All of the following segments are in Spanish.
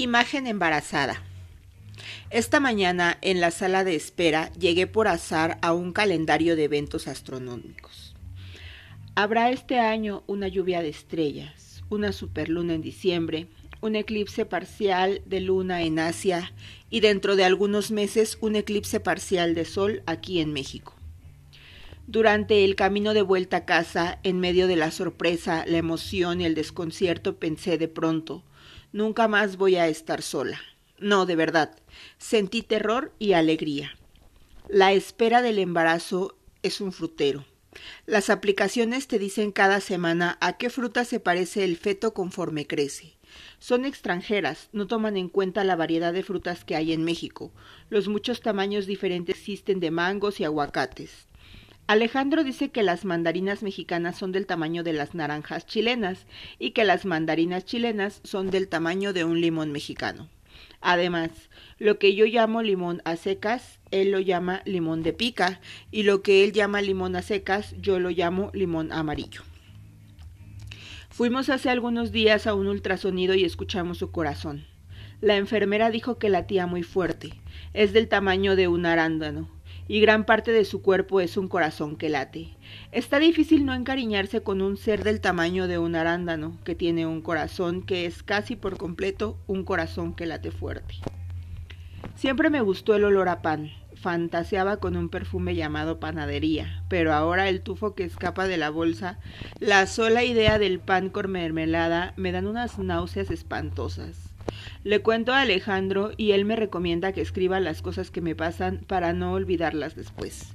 Imagen embarazada. Esta mañana en la sala de espera llegué por azar a un calendario de eventos astronómicos. Habrá este año una lluvia de estrellas, una superluna en diciembre, un eclipse parcial de luna en Asia y dentro de algunos meses un eclipse parcial de sol aquí en México. Durante el camino de vuelta a casa, en medio de la sorpresa, la emoción y el desconcierto, pensé de pronto, Nunca más voy a estar sola. No, de verdad. Sentí terror y alegría. La espera del embarazo es un frutero. Las aplicaciones te dicen cada semana a qué fruta se parece el feto conforme crece. Son extranjeras, no toman en cuenta la variedad de frutas que hay en México. Los muchos tamaños diferentes existen de mangos y aguacates. Alejandro dice que las mandarinas mexicanas son del tamaño de las naranjas chilenas y que las mandarinas chilenas son del tamaño de un limón mexicano. Además, lo que yo llamo limón a secas, él lo llama limón de pica y lo que él llama limón a secas, yo lo llamo limón amarillo. Fuimos hace algunos días a un ultrasonido y escuchamos su corazón. La enfermera dijo que latía muy fuerte, es del tamaño de un arándano y gran parte de su cuerpo es un corazón que late. Está difícil no encariñarse con un ser del tamaño de un arándano, que tiene un corazón que es casi por completo un corazón que late fuerte. Siempre me gustó el olor a pan, fantaseaba con un perfume llamado panadería, pero ahora el tufo que escapa de la bolsa, la sola idea del pan con mermelada me dan unas náuseas espantosas. Le cuento a Alejandro y él me recomienda que escriba las cosas que me pasan para no olvidarlas después.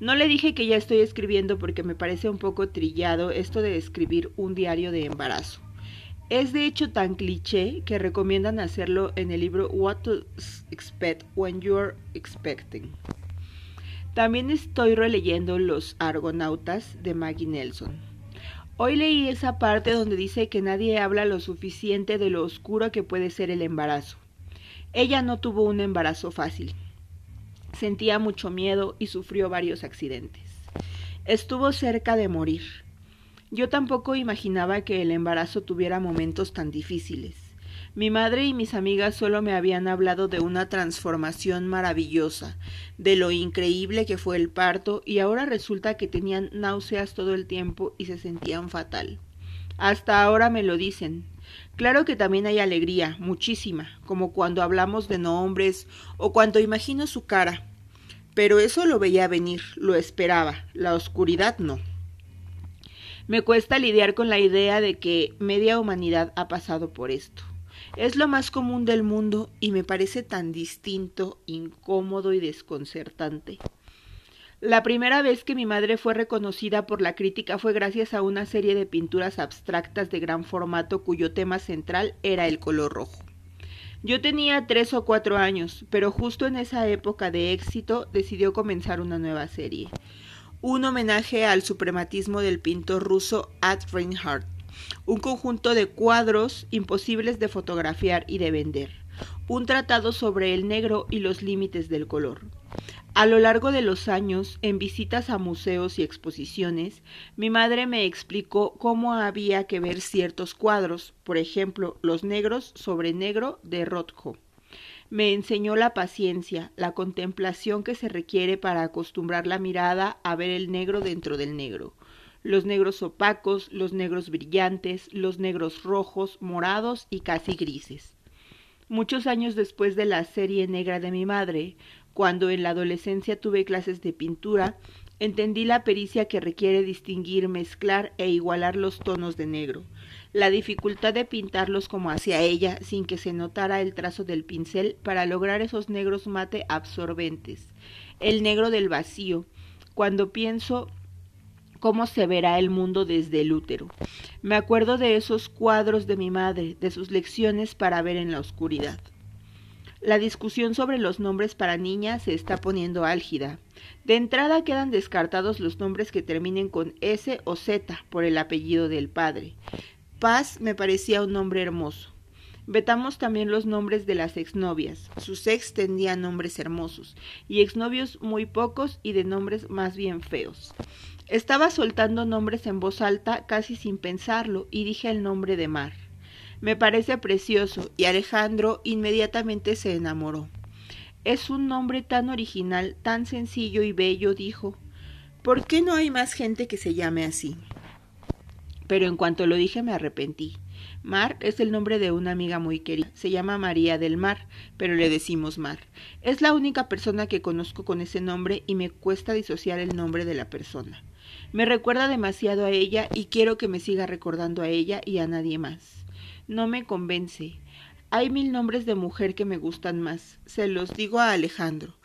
No le dije que ya estoy escribiendo porque me parece un poco trillado esto de escribir un diario de embarazo. Es de hecho tan cliché que recomiendan hacerlo en el libro What to Expect When You're Expecting. También estoy releyendo Los Argonautas de Maggie Nelson. Hoy leí esa parte donde dice que nadie habla lo suficiente de lo oscuro que puede ser el embarazo. Ella no tuvo un embarazo fácil. Sentía mucho miedo y sufrió varios accidentes. Estuvo cerca de morir. Yo tampoco imaginaba que el embarazo tuviera momentos tan difíciles. Mi madre y mis amigas solo me habían hablado de una transformación maravillosa, de lo increíble que fue el parto, y ahora resulta que tenían náuseas todo el tiempo y se sentían fatal. Hasta ahora me lo dicen. Claro que también hay alegría, muchísima, como cuando hablamos de nombres o cuando imagino su cara. Pero eso lo veía venir, lo esperaba, la oscuridad no. Me cuesta lidiar con la idea de que media humanidad ha pasado por esto. Es lo más común del mundo y me parece tan distinto, incómodo y desconcertante. La primera vez que mi madre fue reconocida por la crítica fue gracias a una serie de pinturas abstractas de gran formato cuyo tema central era el color rojo. Yo tenía tres o cuatro años, pero justo en esa época de éxito decidió comenzar una nueva serie, un homenaje al suprematismo del pintor ruso Ad Reinhardt un conjunto de cuadros imposibles de fotografiar y de vender, un tratado sobre el negro y los límites del color. A lo largo de los años, en visitas a museos y exposiciones, mi madre me explicó cómo había que ver ciertos cuadros, por ejemplo, los negros sobre negro de Rothko. Me enseñó la paciencia, la contemplación que se requiere para acostumbrar la mirada a ver el negro dentro del negro, los negros opacos, los negros brillantes, los negros rojos, morados y casi grises. Muchos años después de la serie negra de mi madre, cuando en la adolescencia tuve clases de pintura, entendí la pericia que requiere distinguir, mezclar e igualar los tonos de negro, la dificultad de pintarlos como hacia ella sin que se notara el trazo del pincel para lograr esos negros mate absorbentes, el negro del vacío. Cuando pienso cómo se verá el mundo desde el útero. Me acuerdo de esos cuadros de mi madre, de sus lecciones para ver en la oscuridad. La discusión sobre los nombres para niñas se está poniendo álgida. De entrada quedan descartados los nombres que terminen con S o Z por el apellido del padre. Paz me parecía un nombre hermoso. Vetamos también los nombres de las exnovias. Sus ex tendían nombres hermosos, y exnovios muy pocos y de nombres más bien feos. Estaba soltando nombres en voz alta casi sin pensarlo y dije el nombre de Mar. Me parece precioso y Alejandro inmediatamente se enamoró. Es un nombre tan original, tan sencillo y bello, dijo. ¿Por qué no hay más gente que se llame así? Pero en cuanto lo dije me arrepentí. Mar es el nombre de una amiga muy querida. Se llama María del Mar, pero le decimos Mar. Es la única persona que conozco con ese nombre y me cuesta disociar el nombre de la persona. Me recuerda demasiado a ella y quiero que me siga recordando a ella y a nadie más. No me convence. Hay mil nombres de mujer que me gustan más. Se los digo a Alejandro.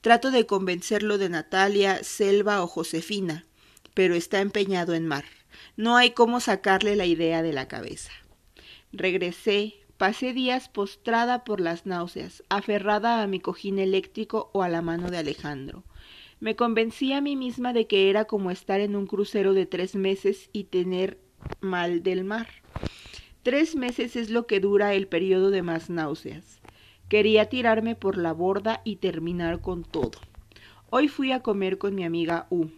Trato de convencerlo de Natalia, Selva o Josefina, pero está empeñado en Mar. No hay cómo sacarle la idea de la cabeza. Regresé, pasé días postrada por las náuseas, aferrada a mi cojín eléctrico o a la mano de Alejandro. Me convencí a mí misma de que era como estar en un crucero de tres meses y tener mal del mar. Tres meses es lo que dura el periodo de más náuseas. Quería tirarme por la borda y terminar con todo. Hoy fui a comer con mi amiga U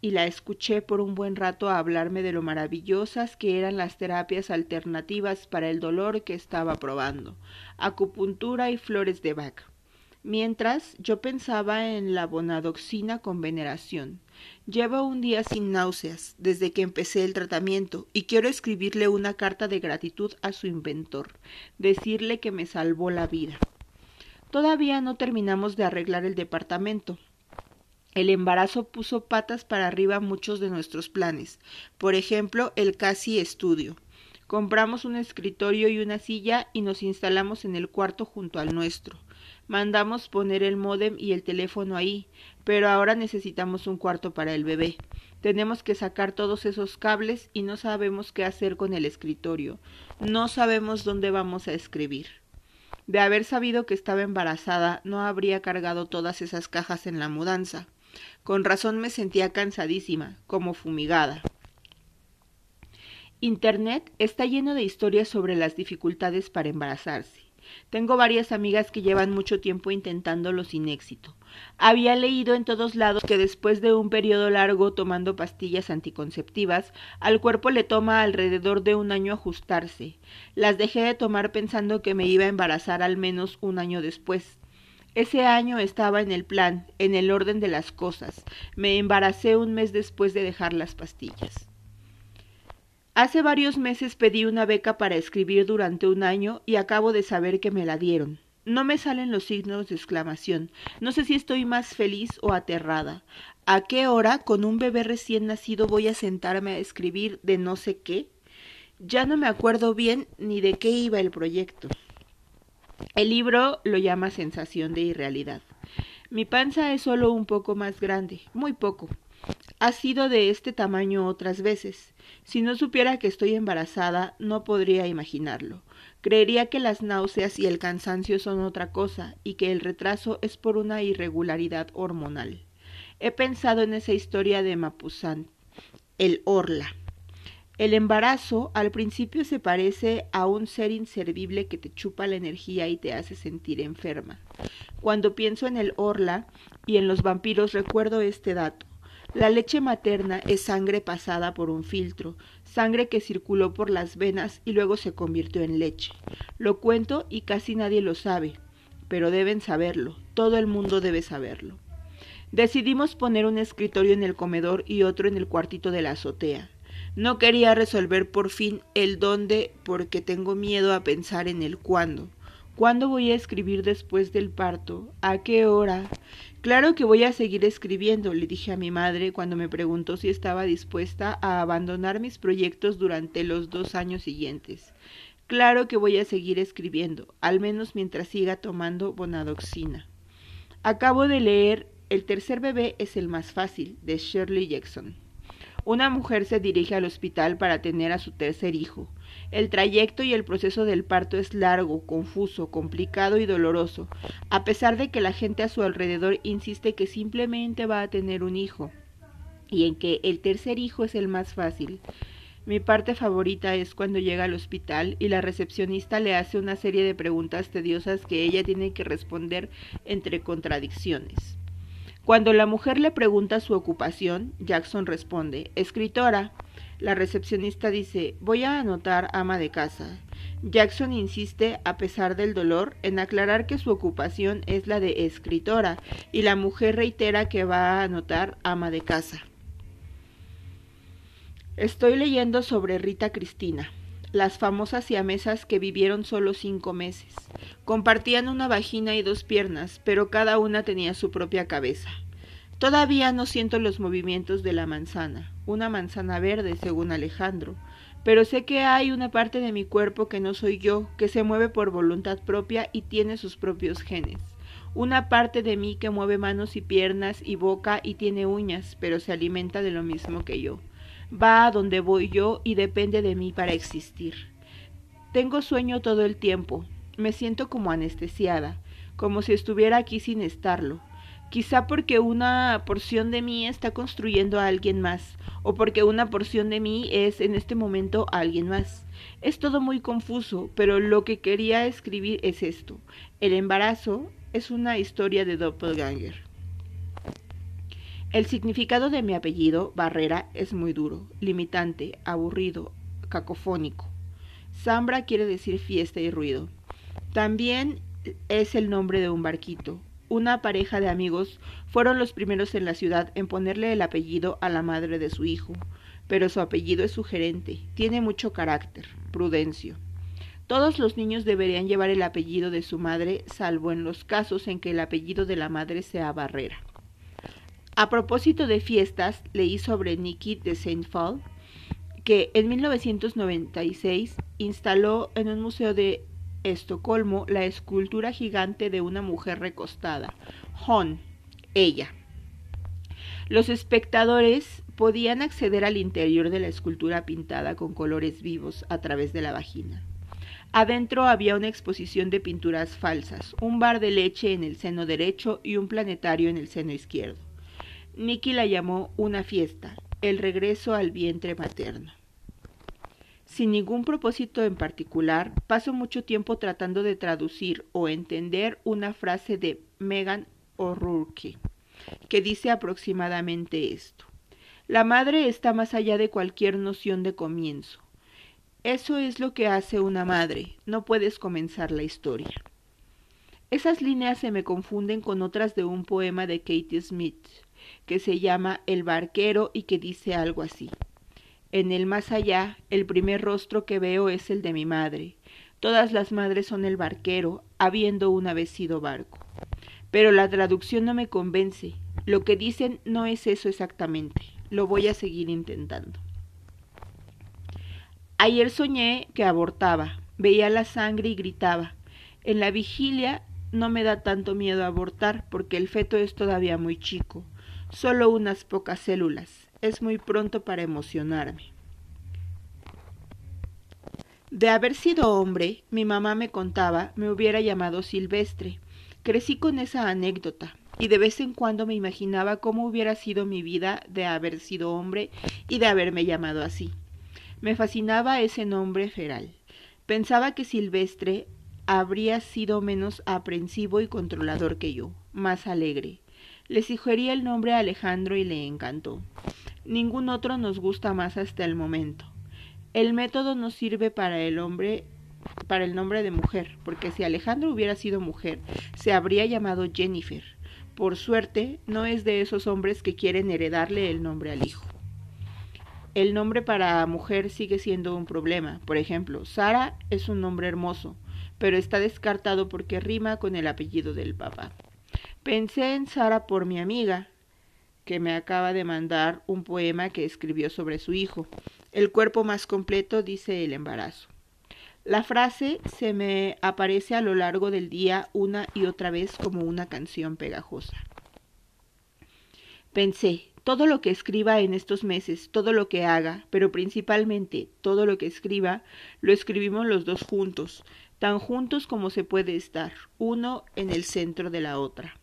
y la escuché por un buen rato hablarme de lo maravillosas que eran las terapias alternativas para el dolor que estaba probando, acupuntura y flores de vaca. Mientras yo pensaba en la bonadoxina con veneración. Llevo un día sin náuseas desde que empecé el tratamiento y quiero escribirle una carta de gratitud a su inventor, decirle que me salvó la vida. Todavía no terminamos de arreglar el departamento, el embarazo puso patas para arriba muchos de nuestros planes, por ejemplo, el casi estudio. Compramos un escritorio y una silla y nos instalamos en el cuarto junto al nuestro. Mandamos poner el módem y el teléfono ahí, pero ahora necesitamos un cuarto para el bebé. Tenemos que sacar todos esos cables y no sabemos qué hacer con el escritorio. No sabemos dónde vamos a escribir. De haber sabido que estaba embarazada, no habría cargado todas esas cajas en la mudanza. Con razón me sentía cansadísima, como fumigada. Internet está lleno de historias sobre las dificultades para embarazarse. Tengo varias amigas que llevan mucho tiempo intentándolo sin éxito. Había leído en todos lados que después de un periodo largo tomando pastillas anticonceptivas, al cuerpo le toma alrededor de un año ajustarse. Las dejé de tomar pensando que me iba a embarazar al menos un año después. Ese año estaba en el plan, en el orden de las cosas. Me embaracé un mes después de dejar las pastillas. Hace varios meses pedí una beca para escribir durante un año y acabo de saber que me la dieron. No me salen los signos de exclamación. No sé si estoy más feliz o aterrada. ¿A qué hora, con un bebé recién nacido, voy a sentarme a escribir de no sé qué? Ya no me acuerdo bien ni de qué iba el proyecto. El libro lo llama sensación de irrealidad. Mi panza es solo un poco más grande, muy poco. Ha sido de este tamaño otras veces. Si no supiera que estoy embarazada, no podría imaginarlo. Creería que las náuseas y el cansancio son otra cosa y que el retraso es por una irregularidad hormonal. He pensado en esa historia de Mapuzán, el Orla. El embarazo al principio se parece a un ser inservible que te chupa la energía y te hace sentir enferma. Cuando pienso en el orla y en los vampiros recuerdo este dato. La leche materna es sangre pasada por un filtro, sangre que circuló por las venas y luego se convirtió en leche. Lo cuento y casi nadie lo sabe, pero deben saberlo, todo el mundo debe saberlo. Decidimos poner un escritorio en el comedor y otro en el cuartito de la azotea. No quería resolver por fin el dónde porque tengo miedo a pensar en el cuándo. ¿Cuándo voy a escribir después del parto? ¿A qué hora? Claro que voy a seguir escribiendo, le dije a mi madre cuando me preguntó si estaba dispuesta a abandonar mis proyectos durante los dos años siguientes. Claro que voy a seguir escribiendo, al menos mientras siga tomando bonadoxina. Acabo de leer El tercer bebé es el más fácil, de Shirley Jackson. Una mujer se dirige al hospital para tener a su tercer hijo. El trayecto y el proceso del parto es largo, confuso, complicado y doloroso, a pesar de que la gente a su alrededor insiste que simplemente va a tener un hijo y en que el tercer hijo es el más fácil. Mi parte favorita es cuando llega al hospital y la recepcionista le hace una serie de preguntas tediosas que ella tiene que responder entre contradicciones. Cuando la mujer le pregunta su ocupación, Jackson responde, escritora. La recepcionista dice, voy a anotar ama de casa. Jackson insiste, a pesar del dolor, en aclarar que su ocupación es la de escritora y la mujer reitera que va a anotar ama de casa. Estoy leyendo sobre Rita Cristina, las famosas siamesas que vivieron solo cinco meses. Compartían una vagina y dos piernas, pero cada una tenía su propia cabeza. Todavía no siento los movimientos de la manzana, una manzana verde, según Alejandro, pero sé que hay una parte de mi cuerpo que no soy yo, que se mueve por voluntad propia y tiene sus propios genes. Una parte de mí que mueve manos y piernas y boca y tiene uñas, pero se alimenta de lo mismo que yo. Va a donde voy yo y depende de mí para existir. Tengo sueño todo el tiempo. Me siento como anestesiada, como si estuviera aquí sin estarlo quizá porque una porción de mí está construyendo a alguien más, o porque una porción de mí es en este momento alguien más. Es todo muy confuso, pero lo que quería escribir es esto. El embarazo es una historia de doppelganger. El significado de mi apellido, Barrera, es muy duro, limitante, aburrido, cacofónico. Zambra quiere decir fiesta y ruido. También es el nombre de un barquito, una pareja de amigos fueron los primeros en la ciudad en ponerle el apellido a la madre de su hijo, pero su apellido es sugerente, tiene mucho carácter, Prudencio. Todos los niños deberían llevar el apellido de su madre, salvo en los casos en que el apellido de la madre sea Barrera. A propósito de fiestas, leí sobre Nicky de Saint Paul, que en 1996 instaló en un museo de Estocolmo la escultura gigante de una mujer recostada, Hon, ella. Los espectadores podían acceder al interior de la escultura pintada con colores vivos a través de la vagina. Adentro había una exposición de pinturas falsas, un bar de leche en el seno derecho y un planetario en el seno izquierdo. Nicky la llamó una fiesta, el regreso al vientre materno. Sin ningún propósito en particular, paso mucho tiempo tratando de traducir o entender una frase de Megan O'Rourke, que dice aproximadamente esto. La madre está más allá de cualquier noción de comienzo. Eso es lo que hace una madre, no puedes comenzar la historia. Esas líneas se me confunden con otras de un poema de Katie Smith, que se llama El barquero y que dice algo así. En el más allá, el primer rostro que veo es el de mi madre. Todas las madres son el barquero, habiendo una vez sido barco. Pero la traducción no me convence. Lo que dicen no es eso exactamente. Lo voy a seguir intentando. Ayer soñé que abortaba. Veía la sangre y gritaba. En la vigilia no me da tanto miedo abortar porque el feto es todavía muy chico. Solo unas pocas células es muy pronto para emocionarme. De haber sido hombre, mi mamá me contaba, me hubiera llamado Silvestre. Crecí con esa anécdota, y de vez en cuando me imaginaba cómo hubiera sido mi vida de haber sido hombre y de haberme llamado así. Me fascinaba ese nombre feral. Pensaba que Silvestre habría sido menos aprensivo y controlador que yo, más alegre. Le sugerí el nombre a Alejandro y le encantó. Ningún otro nos gusta más hasta el momento. El método no sirve para el hombre para el nombre de mujer, porque si Alejandro hubiera sido mujer, se habría llamado Jennifer. Por suerte, no es de esos hombres que quieren heredarle el nombre al hijo. El nombre para mujer sigue siendo un problema. Por ejemplo, Sara es un nombre hermoso, pero está descartado porque rima con el apellido del papá. Pensé en Sara por mi amiga, que me acaba de mandar un poema que escribió sobre su hijo. El cuerpo más completo dice el embarazo. La frase se me aparece a lo largo del día una y otra vez como una canción pegajosa. Pensé, todo lo que escriba en estos meses, todo lo que haga, pero principalmente todo lo que escriba, lo escribimos los dos juntos, tan juntos como se puede estar, uno en el centro de la otra.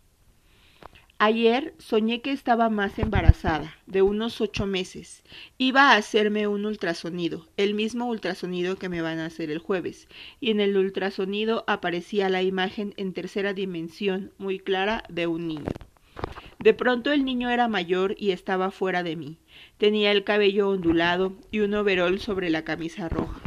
Ayer soñé que estaba más embarazada, de unos ocho meses. Iba a hacerme un ultrasonido, el mismo ultrasonido que me van a hacer el jueves, y en el ultrasonido aparecía la imagen en tercera dimensión, muy clara, de un niño. De pronto el niño era mayor y estaba fuera de mí. Tenía el cabello ondulado y un overol sobre la camisa roja.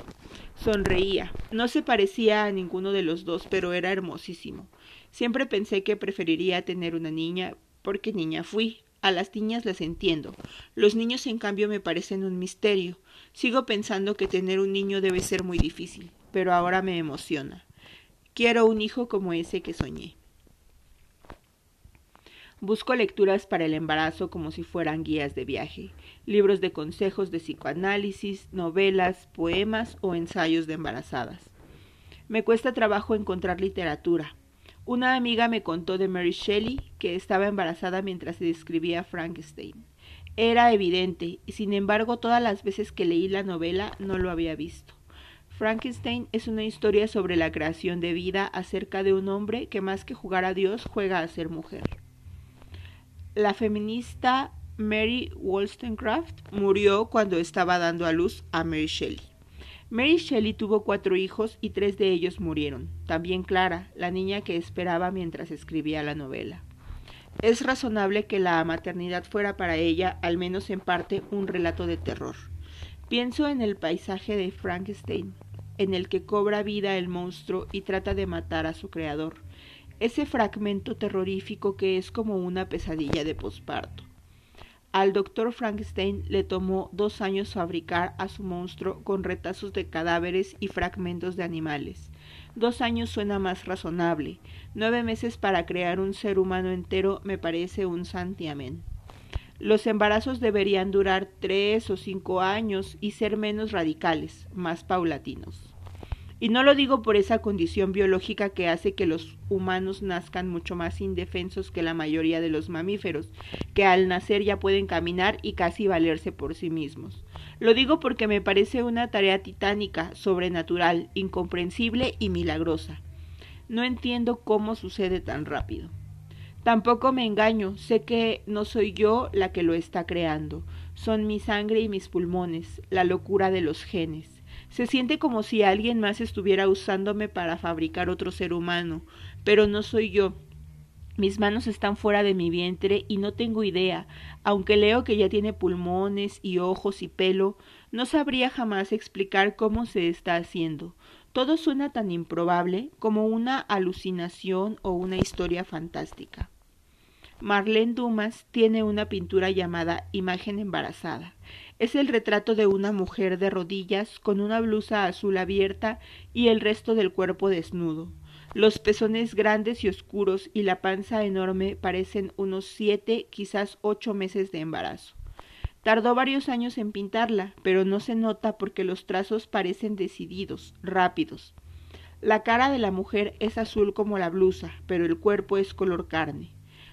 Sonreía. No se parecía a ninguno de los dos, pero era hermosísimo. Siempre pensé que preferiría tener una niña, porque niña fui. A las niñas las entiendo. Los niños, en cambio, me parecen un misterio. Sigo pensando que tener un niño debe ser muy difícil, pero ahora me emociona. Quiero un hijo como ese que soñé. Busco lecturas para el embarazo como si fueran guías de viaje, libros de consejos de psicoanálisis, novelas, poemas o ensayos de embarazadas. Me cuesta trabajo encontrar literatura. Una amiga me contó de Mary Shelley que estaba embarazada mientras se describía Frankenstein. Era evidente, y sin embargo todas las veces que leí la novela no lo había visto. Frankenstein es una historia sobre la creación de vida acerca de un hombre que más que jugar a Dios juega a ser mujer. La feminista Mary Wollstonecraft murió cuando estaba dando a luz a Mary Shelley. Mary Shelley tuvo cuatro hijos y tres de ellos murieron. También Clara, la niña que esperaba mientras escribía la novela. Es razonable que la maternidad fuera para ella, al menos en parte, un relato de terror. Pienso en el paisaje de Frankenstein, en el que cobra vida el monstruo y trata de matar a su creador ese fragmento terrorífico que es como una pesadilla de posparto. Al doctor Frankenstein le tomó dos años fabricar a su monstruo con retazos de cadáveres y fragmentos de animales. Dos años suena más razonable. Nueve meses para crear un ser humano entero me parece un santiamén. Los embarazos deberían durar tres o cinco años y ser menos radicales, más paulatinos. Y no lo digo por esa condición biológica que hace que los humanos nazcan mucho más indefensos que la mayoría de los mamíferos, que al nacer ya pueden caminar y casi valerse por sí mismos. Lo digo porque me parece una tarea titánica, sobrenatural, incomprensible y milagrosa. No entiendo cómo sucede tan rápido. Tampoco me engaño, sé que no soy yo la que lo está creando, son mi sangre y mis pulmones, la locura de los genes. Se siente como si alguien más estuviera usándome para fabricar otro ser humano, pero no soy yo. Mis manos están fuera de mi vientre y no tengo idea, aunque leo que ya tiene pulmones y ojos y pelo, no sabría jamás explicar cómo se está haciendo. Todo suena tan improbable como una alucinación o una historia fantástica. Marlene Dumas tiene una pintura llamada Imagen embarazada. Es el retrato de una mujer de rodillas con una blusa azul abierta y el resto del cuerpo desnudo. Los pezones grandes y oscuros y la panza enorme parecen unos siete, quizás ocho meses de embarazo. Tardó varios años en pintarla, pero no se nota porque los trazos parecen decididos, rápidos. La cara de la mujer es azul como la blusa, pero el cuerpo es color carne.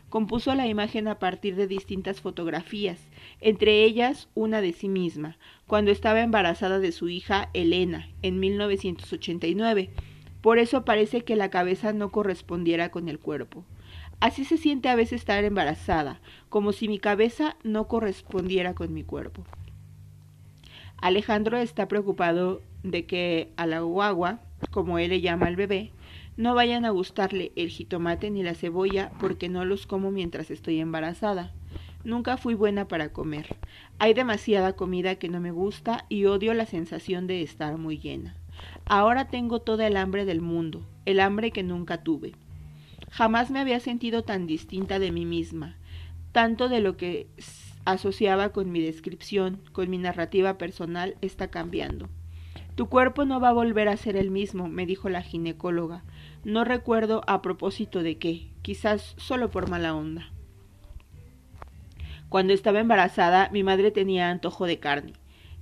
Compuso la imagen a partir de distintas fotografías, entre ellas una de sí misma, cuando estaba embarazada de su hija Elena, en 1989. Por eso parece que la cabeza no correspondiera con el cuerpo. Así se siente a veces estar embarazada, como si mi cabeza no correspondiera con mi cuerpo. Alejandro está preocupado de que a la guagua, como él le llama al bebé, no vayan a gustarle el jitomate ni la cebolla porque no los como mientras estoy embarazada. Nunca fui buena para comer. Hay demasiada comida que no me gusta y odio la sensación de estar muy llena. Ahora tengo toda el hambre del mundo, el hambre que nunca tuve. Jamás me había sentido tan distinta de mí misma. Tanto de lo que asociaba con mi descripción, con mi narrativa personal, está cambiando. Tu cuerpo no va a volver a ser el mismo, me dijo la ginecóloga. No recuerdo a propósito de qué, quizás solo por mala onda. Cuando estaba embarazada, mi madre tenía antojo de carne.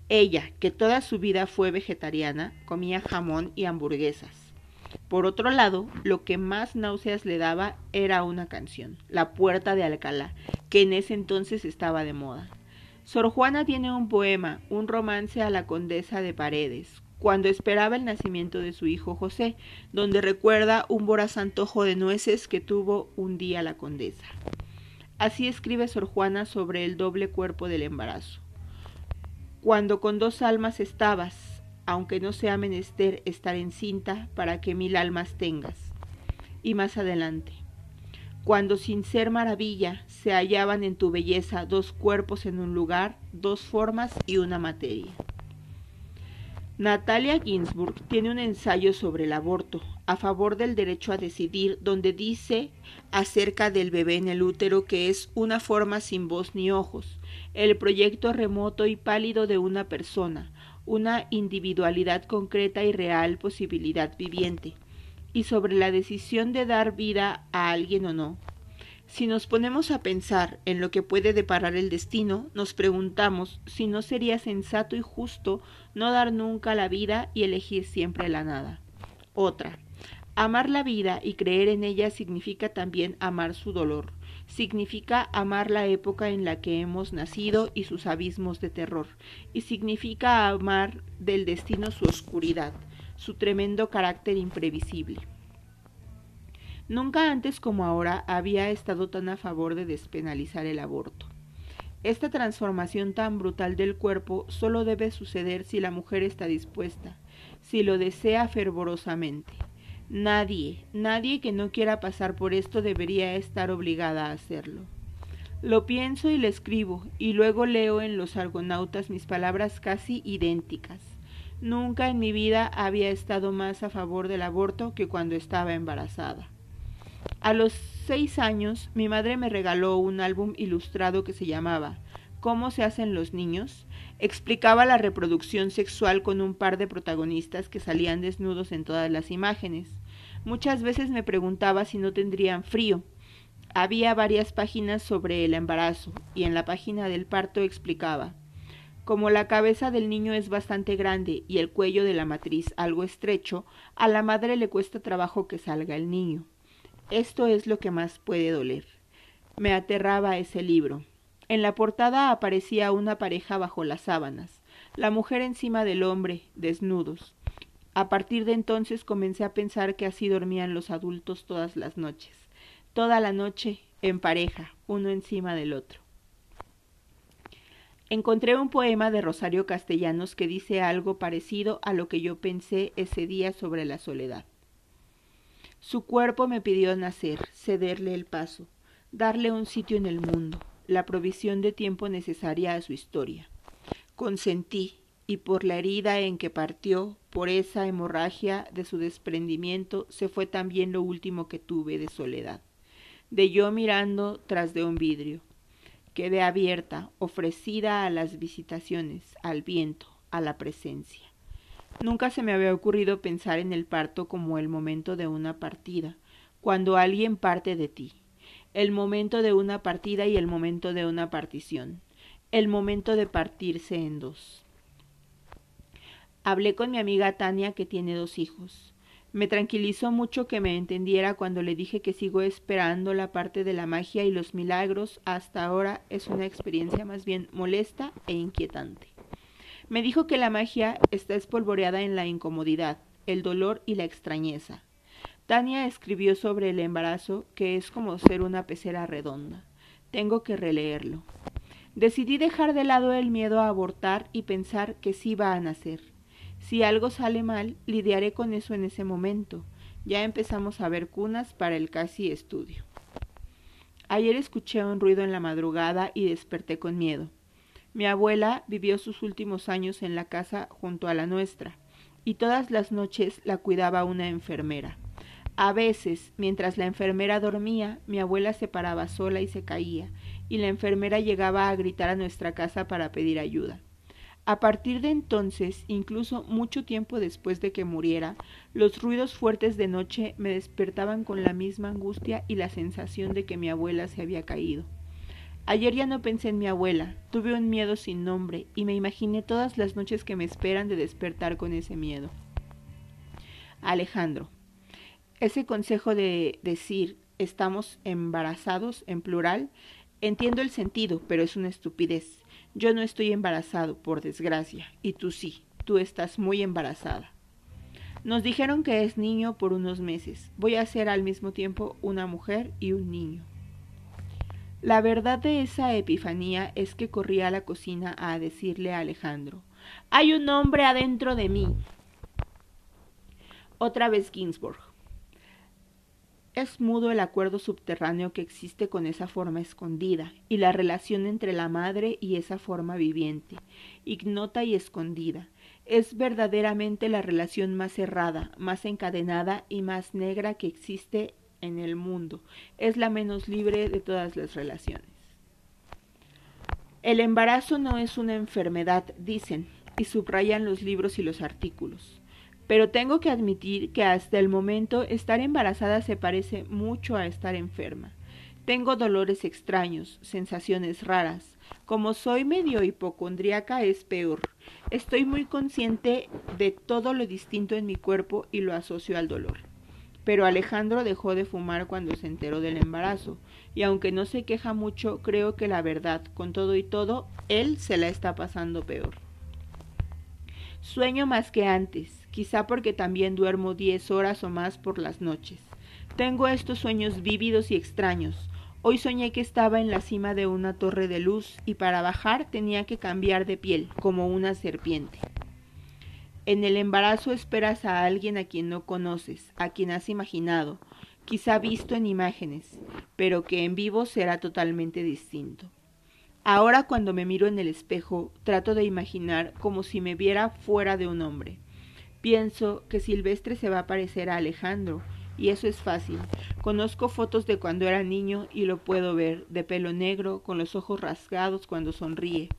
Ella, que toda su vida fue vegetariana, comía jamón y hamburguesas. Por otro lado, lo que más náuseas le daba era una canción, La Puerta de Alcalá, que en ese entonces estaba de moda. Sor Juana tiene un poema, un romance a la condesa de Paredes, cuando esperaba el nacimiento de su hijo José, donde recuerda un voraz antojo de nueces que tuvo un día la condesa. Así escribe Sor Juana sobre el doble cuerpo del embarazo. Cuando con dos almas estabas, aunque no sea menester estar encinta para que mil almas tengas. Y más adelante, cuando sin ser maravilla se hallaban en tu belleza dos cuerpos en un lugar, dos formas y una materia. Natalia Ginsburg tiene un ensayo sobre el aborto, a favor del derecho a decidir, donde dice acerca del bebé en el útero que es una forma sin voz ni ojos, el proyecto remoto y pálido de una persona, una individualidad concreta y real posibilidad viviente, y sobre la decisión de dar vida a alguien o no, si nos ponemos a pensar en lo que puede deparar el destino, nos preguntamos si no sería sensato y justo no dar nunca la vida y elegir siempre la nada. Otra. Amar la vida y creer en ella significa también amar su dolor, significa amar la época en la que hemos nacido y sus abismos de terror, y significa amar del destino su oscuridad, su tremendo carácter imprevisible. Nunca antes como ahora había estado tan a favor de despenalizar el aborto. Esta transformación tan brutal del cuerpo solo debe suceder si la mujer está dispuesta, si lo desea fervorosamente. Nadie, nadie que no quiera pasar por esto debería estar obligada a hacerlo. Lo pienso y le escribo, y luego leo en los argonautas mis palabras casi idénticas. Nunca en mi vida había estado más a favor del aborto que cuando estaba embarazada. A los seis años, mi madre me regaló un álbum ilustrado que se llamaba ¿Cómo se hacen los niños? Explicaba la reproducción sexual con un par de protagonistas que salían desnudos en todas las imágenes. Muchas veces me preguntaba si no tendrían frío. Había varias páginas sobre el embarazo y en la página del parto explicaba como la cabeza del niño es bastante grande y el cuello de la matriz algo estrecho, a la madre le cuesta trabajo que salga el niño. Esto es lo que más puede doler. Me aterraba ese libro. En la portada aparecía una pareja bajo las sábanas, la mujer encima del hombre, desnudos. A partir de entonces comencé a pensar que así dormían los adultos todas las noches, toda la noche en pareja, uno encima del otro. Encontré un poema de Rosario Castellanos que dice algo parecido a lo que yo pensé ese día sobre la soledad. Su cuerpo me pidió nacer, cederle el paso, darle un sitio en el mundo, la provisión de tiempo necesaria a su historia. Consentí, y por la herida en que partió, por esa hemorragia de su desprendimiento, se fue también lo último que tuve de soledad. De yo mirando tras de un vidrio. Quedé abierta, ofrecida a las visitaciones, al viento, a la presencia. Nunca se me había ocurrido pensar en el parto como el momento de una partida, cuando alguien parte de ti, el momento de una partida y el momento de una partición, el momento de partirse en dos. Hablé con mi amiga Tania que tiene dos hijos. Me tranquilizó mucho que me entendiera cuando le dije que sigo esperando la parte de la magia y los milagros. Hasta ahora es una experiencia más bien molesta e inquietante. Me dijo que la magia está espolvoreada en la incomodidad, el dolor y la extrañeza. Tania escribió sobre el embarazo que es como ser una pecera redonda. Tengo que releerlo. Decidí dejar de lado el miedo a abortar y pensar que sí va a nacer. Si algo sale mal, lidiaré con eso en ese momento. Ya empezamos a ver cunas para el casi estudio. Ayer escuché un ruido en la madrugada y desperté con miedo. Mi abuela vivió sus últimos años en la casa junto a la nuestra, y todas las noches la cuidaba una enfermera. A veces, mientras la enfermera dormía, mi abuela se paraba sola y se caía, y la enfermera llegaba a gritar a nuestra casa para pedir ayuda. A partir de entonces, incluso mucho tiempo después de que muriera, los ruidos fuertes de noche me despertaban con la misma angustia y la sensación de que mi abuela se había caído. Ayer ya no pensé en mi abuela, tuve un miedo sin nombre y me imaginé todas las noches que me esperan de despertar con ese miedo. Alejandro. Ese consejo de decir estamos embarazados en plural, entiendo el sentido, pero es una estupidez. Yo no estoy embarazado, por desgracia, y tú sí, tú estás muy embarazada. Nos dijeron que es niño por unos meses. Voy a ser al mismo tiempo una mujer y un niño. La verdad de esa epifanía es que corrí a la cocina a decirle a Alejandro, hay un hombre adentro de mí. Otra vez Ginsburg. Es mudo el acuerdo subterráneo que existe con esa forma escondida y la relación entre la madre y esa forma viviente, ignota y escondida. es verdaderamente la relación más cerrada, más encadenada y más negra que existe en el mundo. Es la menos libre de todas las relaciones. El embarazo no es una enfermedad, dicen, y subrayan los libros y los artículos. Pero tengo que admitir que hasta el momento estar embarazada se parece mucho a estar enferma. Tengo dolores extraños, sensaciones raras. Como soy medio hipocondríaca es peor. Estoy muy consciente de todo lo distinto en mi cuerpo y lo asocio al dolor. Pero Alejandro dejó de fumar cuando se enteró del embarazo, y aunque no se queja mucho, creo que la verdad, con todo y todo, él se la está pasando peor. Sueño más que antes, quizá porque también duermo diez horas o más por las noches. Tengo estos sueños vívidos y extraños, Hoy soñé que estaba en la cima de una torre de luz y para bajar tenía que cambiar de piel, como una serpiente. En el embarazo esperas a alguien a quien no conoces, a quien has imaginado, quizá visto en imágenes, pero que en vivo será totalmente distinto. Ahora cuando me miro en el espejo, trato de imaginar como si me viera fuera de un hombre. Pienso que Silvestre se va a parecer a Alejandro, y eso es fácil. Conozco fotos de cuando era niño y lo puedo ver, de pelo negro, con los ojos rasgados cuando sonríe.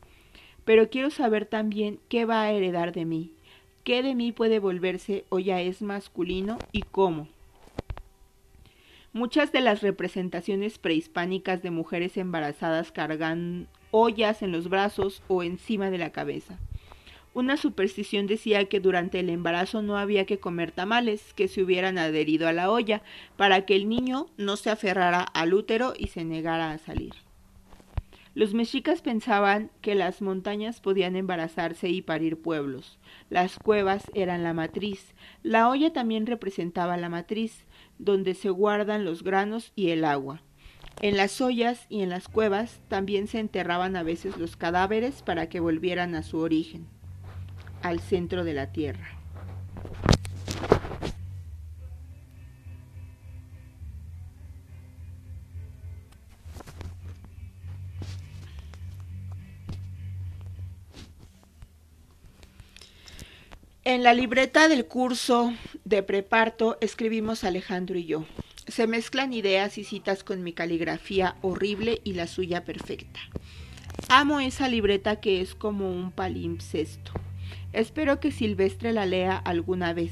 Pero quiero saber también qué va a heredar de mí, qué de mí puede volverse o ya es masculino y cómo. Muchas de las representaciones prehispánicas de mujeres embarazadas cargan ollas en los brazos o encima de la cabeza. Una superstición decía que durante el embarazo no había que comer tamales que se hubieran adherido a la olla para que el niño no se aferrara al útero y se negara a salir. Los mexicas pensaban que las montañas podían embarazarse y parir pueblos. Las cuevas eran la matriz. La olla también representaba la matriz, donde se guardan los granos y el agua. En las ollas y en las cuevas también se enterraban a veces los cadáveres para que volvieran a su origen al centro de la Tierra. En la libreta del curso de preparto escribimos Alejandro y yo. Se mezclan ideas y citas con mi caligrafía horrible y la suya perfecta. Amo esa libreta que es como un palimpsesto. Espero que Silvestre la lea alguna vez,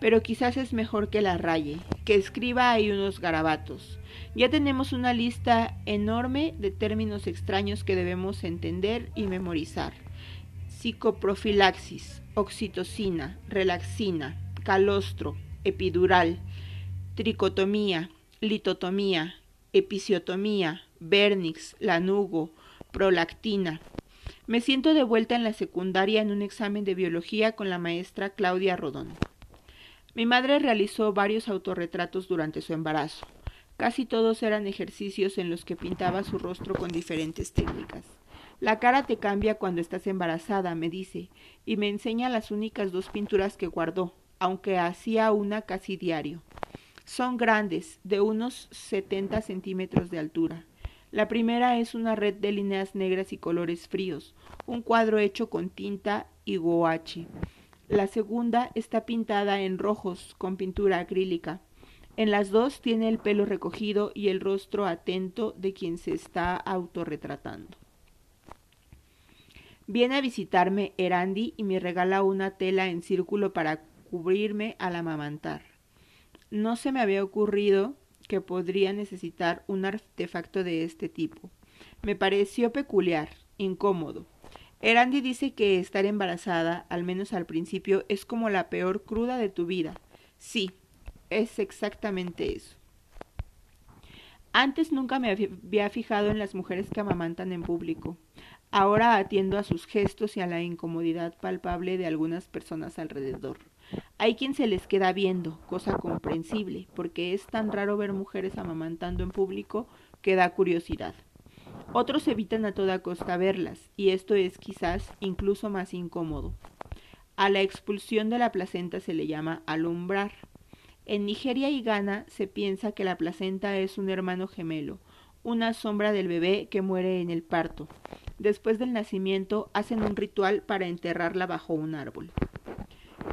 pero quizás es mejor que la raye, que escriba ahí unos garabatos. Ya tenemos una lista enorme de términos extraños que debemos entender y memorizar. Psicoprofilaxis, oxitocina, relaxina, calostro, epidural, tricotomía, litotomía, episiotomía, vernix, lanugo, prolactina, me siento de vuelta en la secundaria en un examen de biología con la maestra Claudia Rodón. Mi madre realizó varios autorretratos durante su embarazo. Casi todos eran ejercicios en los que pintaba su rostro con diferentes técnicas. La cara te cambia cuando estás embarazada, me dice, y me enseña las únicas dos pinturas que guardó, aunque hacía una casi diario. Son grandes, de unos 70 centímetros de altura. La primera es una red de líneas negras y colores fríos, un cuadro hecho con tinta y gouache. La segunda está pintada en rojos con pintura acrílica. En las dos tiene el pelo recogido y el rostro atento de quien se está autorretratando. Viene a visitarme Erandi y me regala una tela en círculo para cubrirme al amamantar. No se me había ocurrido que podría necesitar un artefacto de este tipo. Me pareció peculiar, incómodo. Erandi dice que estar embarazada, al menos al principio, es como la peor cruda de tu vida. Sí, es exactamente eso. Antes nunca me había fijado en las mujeres que amamantan en público. Ahora atiendo a sus gestos y a la incomodidad palpable de algunas personas alrededor. Hay quien se les queda viendo, cosa comprensible, porque es tan raro ver mujeres amamantando en público que da curiosidad. Otros evitan a toda costa verlas, y esto es quizás incluso más incómodo. A la expulsión de la placenta se le llama alumbrar. En Nigeria y Ghana se piensa que la placenta es un hermano gemelo, una sombra del bebé que muere en el parto. Después del nacimiento hacen un ritual para enterrarla bajo un árbol.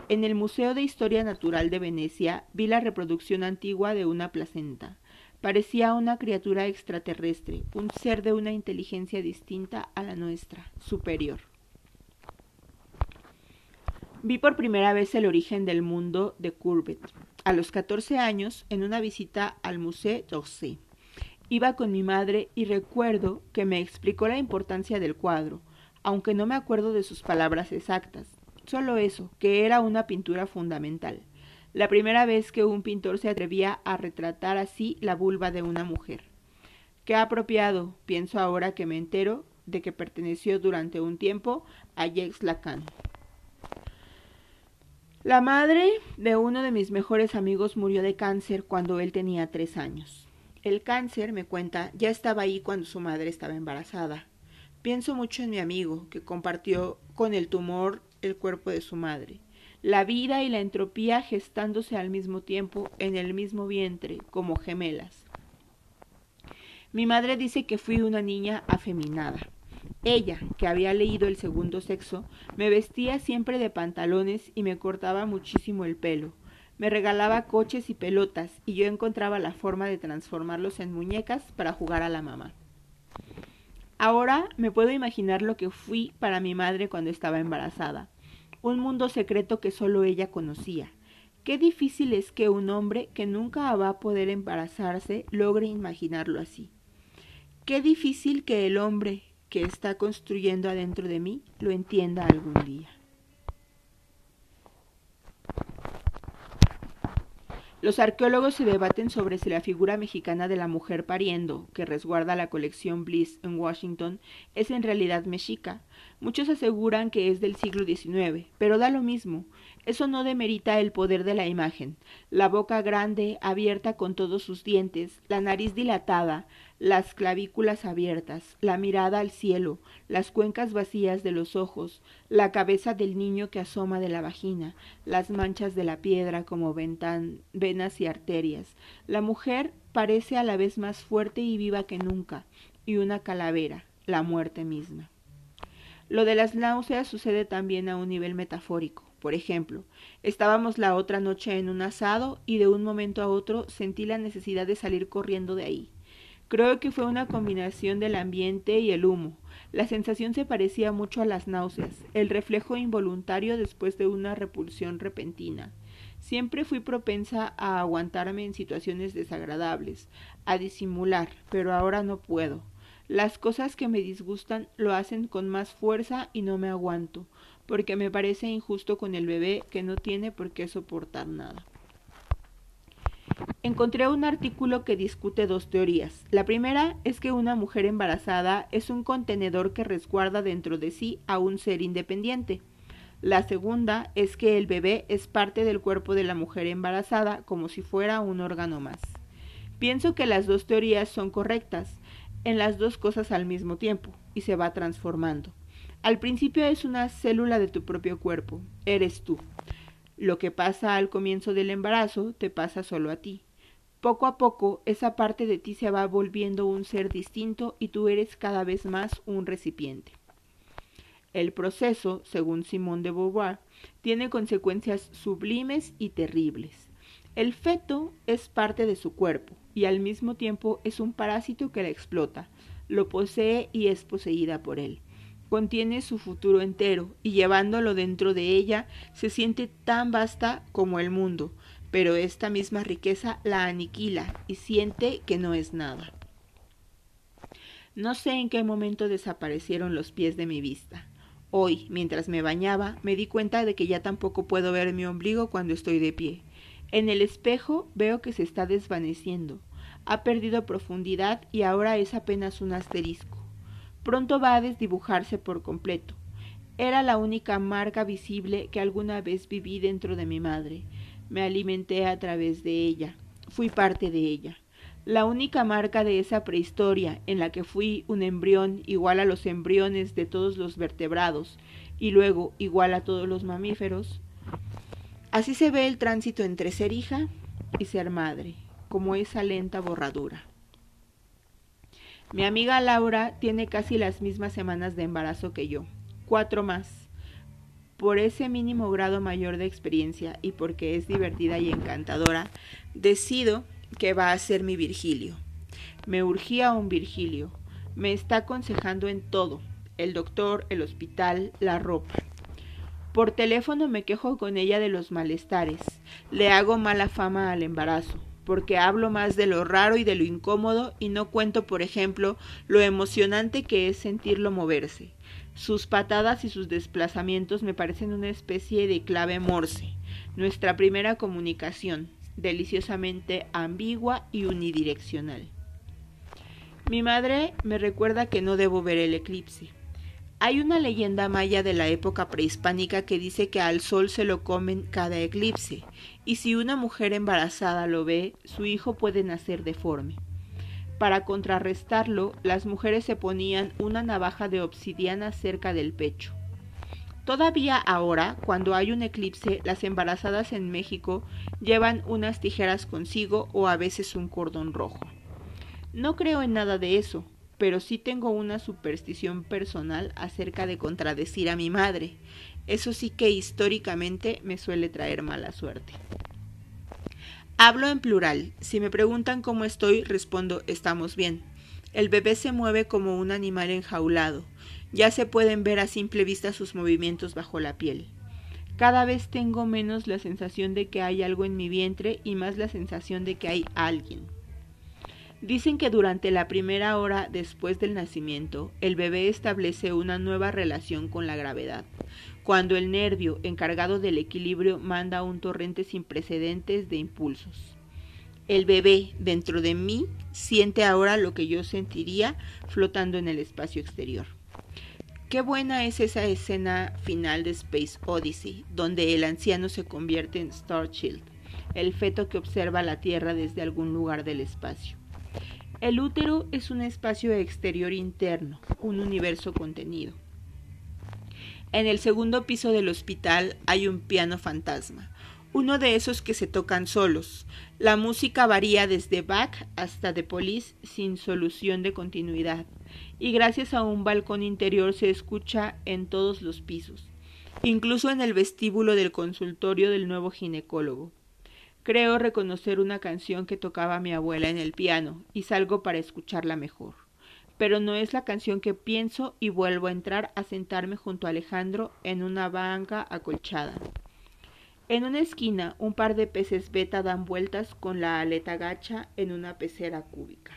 En el Museo de Historia Natural de Venecia vi la reproducción antigua de una placenta. Parecía una criatura extraterrestre, un ser de una inteligencia distinta a la nuestra, superior. Vi por primera vez el origen del mundo de Courbet, a los 14 años, en una visita al Musée d'Orsay. Iba con mi madre y recuerdo que me explicó la importancia del cuadro, aunque no me acuerdo de sus palabras exactas. Solo eso, que era una pintura fundamental. La primera vez que un pintor se atrevía a retratar así la vulva de una mujer. Qué apropiado, pienso ahora que me entero de que perteneció durante un tiempo a Jacques Lacan. La madre de uno de mis mejores amigos murió de cáncer cuando él tenía tres años. El cáncer, me cuenta, ya estaba ahí cuando su madre estaba embarazada. Pienso mucho en mi amigo, que compartió con el tumor el cuerpo de su madre. La vida y la entropía gestándose al mismo tiempo en el mismo vientre, como gemelas. Mi madre dice que fui una niña afeminada. Ella, que había leído el segundo sexo, me vestía siempre de pantalones y me cortaba muchísimo el pelo. Me regalaba coches y pelotas y yo encontraba la forma de transformarlos en muñecas para jugar a la mamá. Ahora me puedo imaginar lo que fui para mi madre cuando estaba embarazada. Un mundo secreto que solo ella conocía. Qué difícil es que un hombre que nunca va a poder embarazarse logre imaginarlo así. Qué difícil que el hombre que está construyendo adentro de mí lo entienda algún día. Los arqueólogos se debaten sobre si la figura mexicana de la mujer pariendo, que resguarda la colección Bliss en Washington, es en realidad mexica. Muchos aseguran que es del siglo XIX, pero da lo mismo. Eso no demerita el poder de la imagen. La boca grande, abierta con todos sus dientes, la nariz dilatada, las clavículas abiertas, la mirada al cielo, las cuencas vacías de los ojos, la cabeza del niño que asoma de la vagina, las manchas de la piedra como venas y arterias. La mujer parece a la vez más fuerte y viva que nunca, y una calavera, la muerte misma. Lo de las náuseas sucede también a un nivel metafórico. Por ejemplo, estábamos la otra noche en un asado y de un momento a otro sentí la necesidad de salir corriendo de ahí. Creo que fue una combinación del ambiente y el humo. La sensación se parecía mucho a las náuseas, el reflejo involuntario después de una repulsión repentina. Siempre fui propensa a aguantarme en situaciones desagradables, a disimular, pero ahora no puedo. Las cosas que me disgustan lo hacen con más fuerza y no me aguanto, porque me parece injusto con el bebé que no tiene por qué soportar nada. Encontré un artículo que discute dos teorías. La primera es que una mujer embarazada es un contenedor que resguarda dentro de sí a un ser independiente. La segunda es que el bebé es parte del cuerpo de la mujer embarazada como si fuera un órgano más. Pienso que las dos teorías son correctas en las dos cosas al mismo tiempo y se va transformando. Al principio es una célula de tu propio cuerpo, eres tú. Lo que pasa al comienzo del embarazo te pasa solo a ti. Poco a poco esa parte de ti se va volviendo un ser distinto y tú eres cada vez más un recipiente. El proceso, según Simone de Beauvoir, tiene consecuencias sublimes y terribles. El feto es parte de su cuerpo y al mismo tiempo es un parásito que la explota, lo posee y es poseída por él contiene su futuro entero y llevándolo dentro de ella se siente tan vasta como el mundo, pero esta misma riqueza la aniquila y siente que no es nada. No sé en qué momento desaparecieron los pies de mi vista. Hoy, mientras me bañaba, me di cuenta de que ya tampoco puedo ver mi ombligo cuando estoy de pie. En el espejo veo que se está desvaneciendo. Ha perdido profundidad y ahora es apenas un asterisco pronto va a desdibujarse por completo. Era la única marca visible que alguna vez viví dentro de mi madre. Me alimenté a través de ella. Fui parte de ella. La única marca de esa prehistoria en la que fui un embrión igual a los embriones de todos los vertebrados y luego igual a todos los mamíferos. Así se ve el tránsito entre ser hija y ser madre, como esa lenta borradura. Mi amiga Laura tiene casi las mismas semanas de embarazo que yo, cuatro más. Por ese mínimo grado mayor de experiencia y porque es divertida y encantadora, decido que va a ser mi Virgilio. Me urgía un Virgilio. Me está aconsejando en todo, el doctor, el hospital, la ropa. Por teléfono me quejo con ella de los malestares. Le hago mala fama al embarazo, porque hablo más de lo raro y de lo incómodo y no cuento, por ejemplo, lo emocionante que es sentirlo moverse. Sus patadas y sus desplazamientos me parecen una especie de clave morse, nuestra primera comunicación, deliciosamente ambigua y unidireccional. Mi madre me recuerda que no debo ver el eclipse. Hay una leyenda maya de la época prehispánica que dice que al sol se lo comen cada eclipse, y si una mujer embarazada lo ve, su hijo puede nacer deforme. Para contrarrestarlo, las mujeres se ponían una navaja de obsidiana cerca del pecho. Todavía ahora, cuando hay un eclipse, las embarazadas en México llevan unas tijeras consigo o a veces un cordón rojo. No creo en nada de eso, pero sí tengo una superstición personal acerca de contradecir a mi madre. Eso sí que históricamente me suele traer mala suerte. Hablo en plural. Si me preguntan cómo estoy, respondo estamos bien. El bebé se mueve como un animal enjaulado. Ya se pueden ver a simple vista sus movimientos bajo la piel. Cada vez tengo menos la sensación de que hay algo en mi vientre y más la sensación de que hay alguien. Dicen que durante la primera hora después del nacimiento, el bebé establece una nueva relación con la gravedad, cuando el nervio encargado del equilibrio manda un torrente sin precedentes de impulsos. El bebé dentro de mí siente ahora lo que yo sentiría flotando en el espacio exterior. Qué buena es esa escena final de Space Odyssey, donde el anciano se convierte en Starshield, el feto que observa la Tierra desde algún lugar del espacio. El útero es un espacio exterior interno, un universo contenido. En el segundo piso del hospital hay un piano fantasma, uno de esos que se tocan solos. La música varía desde Bach hasta The Police sin solución de continuidad, y gracias a un balcón interior se escucha en todos los pisos, incluso en el vestíbulo del consultorio del nuevo ginecólogo. Creo reconocer una canción que tocaba mi abuela en el piano y salgo para escucharla mejor. Pero no es la canción que pienso y vuelvo a entrar a sentarme junto a Alejandro en una banca acolchada. En una esquina, un par de peces beta dan vueltas con la aleta gacha en una pecera cúbica.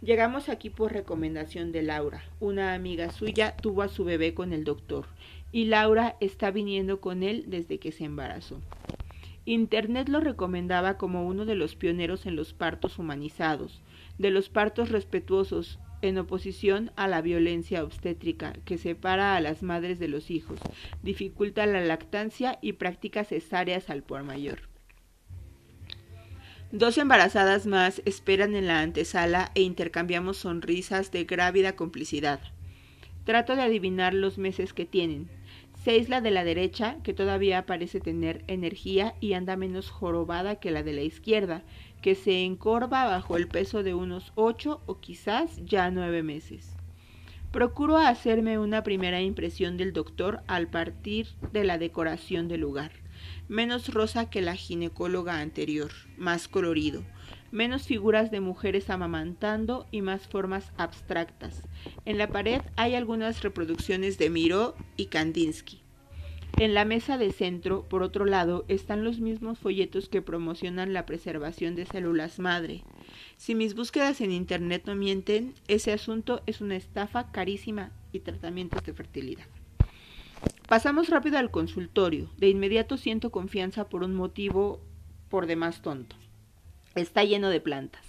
Llegamos aquí por recomendación de Laura. Una amiga suya tuvo a su bebé con el doctor y Laura está viniendo con él desde que se embarazó. Internet lo recomendaba como uno de los pioneros en los partos humanizados, de los partos respetuosos, en oposición a la violencia obstétrica que separa a las madres de los hijos, dificulta la lactancia y practica cesáreas al por mayor. Dos embarazadas más esperan en la antesala e intercambiamos sonrisas de grávida complicidad. Trato de adivinar los meses que tienen, La de la derecha, que todavía parece tener energía y anda menos jorobada que la de la izquierda, que se encorva bajo el peso de unos ocho o quizás ya nueve meses. Procuro hacerme una primera impresión del doctor al partir de la decoración del lugar, menos rosa que la ginecóloga anterior, más colorido, menos figuras de mujeres amamantando y más formas abstractas. En la pared hay algunas reproducciones de Miró y Kandinsky. En la mesa de centro, por otro lado, están los mismos folletos que promocionan la preservación de células madre. Si mis búsquedas en Internet no mienten, ese asunto es una estafa carísima y tratamientos de fertilidad. Pasamos rápido al consultorio. De inmediato siento confianza por un motivo por demás tonto. Está lleno de plantas.